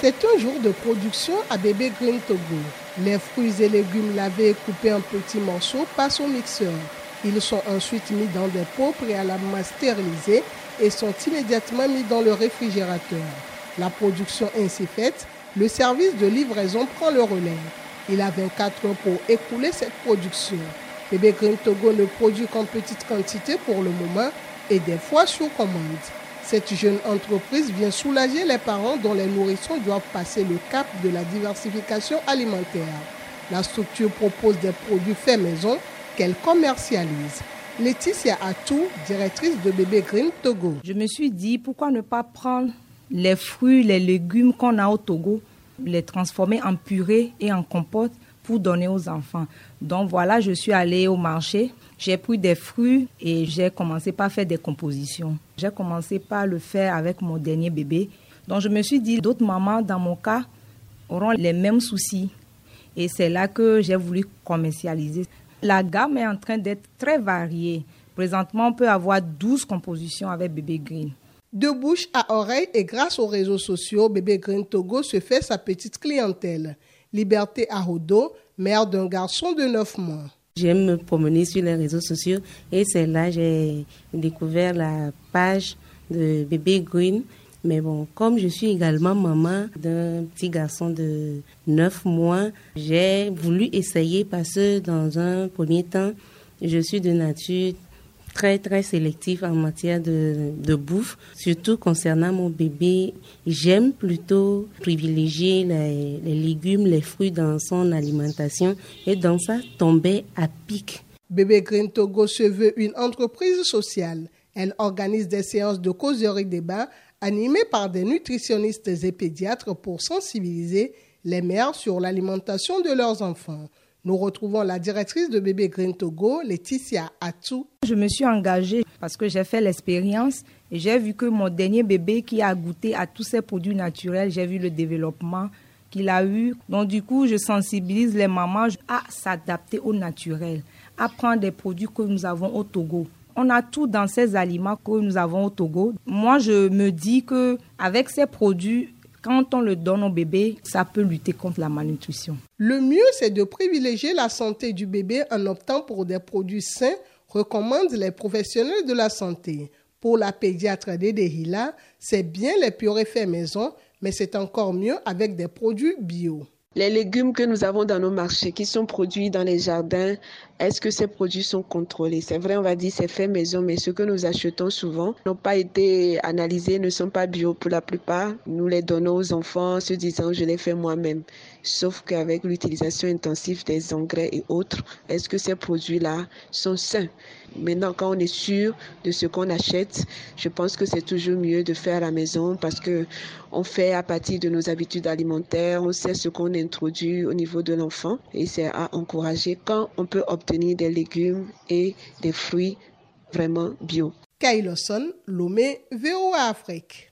C'est un jour de production à Bébé Green Togo. Les fruits et légumes lavés et coupés en petits morceaux passent au mixeur. Ils sont ensuite mis dans des pots préalablement stérilisés et sont immédiatement mis dans le réfrigérateur. La production ainsi faite, le service de livraison prend le relais. Il a 24 heures pour écouler cette production. Bébé Green Togo ne produit qu'en petite quantité pour le moment et des fois sur commande. Cette jeune entreprise vient soulager les parents dont les nourrissons doivent passer le cap de la diversification alimentaire. La structure propose des produits faits maison qu'elle commercialise. Laetitia Atou, directrice de Bébé Green Togo. Je me suis dit pourquoi ne pas prendre les fruits, les légumes qu'on a au Togo, les transformer en purée et en compote pour donner aux enfants. Donc voilà, je suis allée au marché, j'ai pris des fruits et j'ai commencé par faire des compositions. J'ai commencé par le faire avec mon dernier bébé. Donc je me suis dit, d'autres mamans, dans mon cas, auront les mêmes soucis. Et c'est là que j'ai voulu commercialiser. La gamme est en train d'être très variée. Présentement, on peut avoir 12 compositions avec Bébé Green. De bouche à oreille et grâce aux réseaux sociaux, Bébé Green Togo se fait sa petite clientèle. Liberté Arodo, mère d'un garçon de 9 mois. J'aime me promener sur les réseaux sociaux et c'est là que j'ai découvert la page de Bébé Green. Mais bon, comme je suis également maman d'un petit garçon de 9 mois, j'ai voulu essayer parce que dans un premier temps, je suis de nature très très sélectif en matière de, bouffe, surtout concernant mon bébé. J'aime plutôt privilégier les, légumes, les fruits dans son alimentation et dans ça tomber à pic. Bébé Green Togo se veut une entreprise sociale. Elle organise des séances de causerie débat animées par des nutritionnistes et pédiatres pour sensibiliser les mères sur l'alimentation de leurs enfants. Nous retrouvons la directrice de Bébé Green Togo, Laetitia Atou. Je me suis engagée parce que j'ai fait l'expérience et j'ai vu que mon dernier bébé qui a goûté à tous ces produits naturels, j'ai vu le développement qu'il a eu. Donc du coup, je sensibilise les mamans à s'adapter au naturel, à prendre des produits que nous avons au Togo. On a tout dans ces aliments que nous avons au Togo. Moi, je me dis que avec ces produits, quand on le donne au bébé, ça peut lutter contre la malnutrition. Le mieux, c'est de privilégier la santé du bébé en optant pour des produits sains, recommandent les professionnels de la santé. Pour la pédiatre Hila, c'est bien les purées faits maison, mais c'est encore mieux avec des produits bio. Les légumes que nous avons dans nos marchés, qui sont produits dans les jardins, est-ce que ces produits sont contrôlés? C'est vrai, on va dire c'est fait maison, mais ceux que nous achetons souvent n'ont pas été analysés, ne sont pas bio pour la plupart. Nous les donnons aux enfants se disant je les fais moi-même. Sauf qu'avec l'utilisation intensive des engrais et autres, est-ce que ces produits-là sont sains? Maintenant, quand on est sûr de ce qu'on achète, je pense que c'est toujours mieux de faire à la maison parce que on fait à partir de nos habitudes alimentaires, on sait ce qu'on introduit au niveau de l'enfant et c'est à encourager quand on peut obtenir des légumes et des fruits vraiment bio. Kailoson, Lomé, VOA Afrique.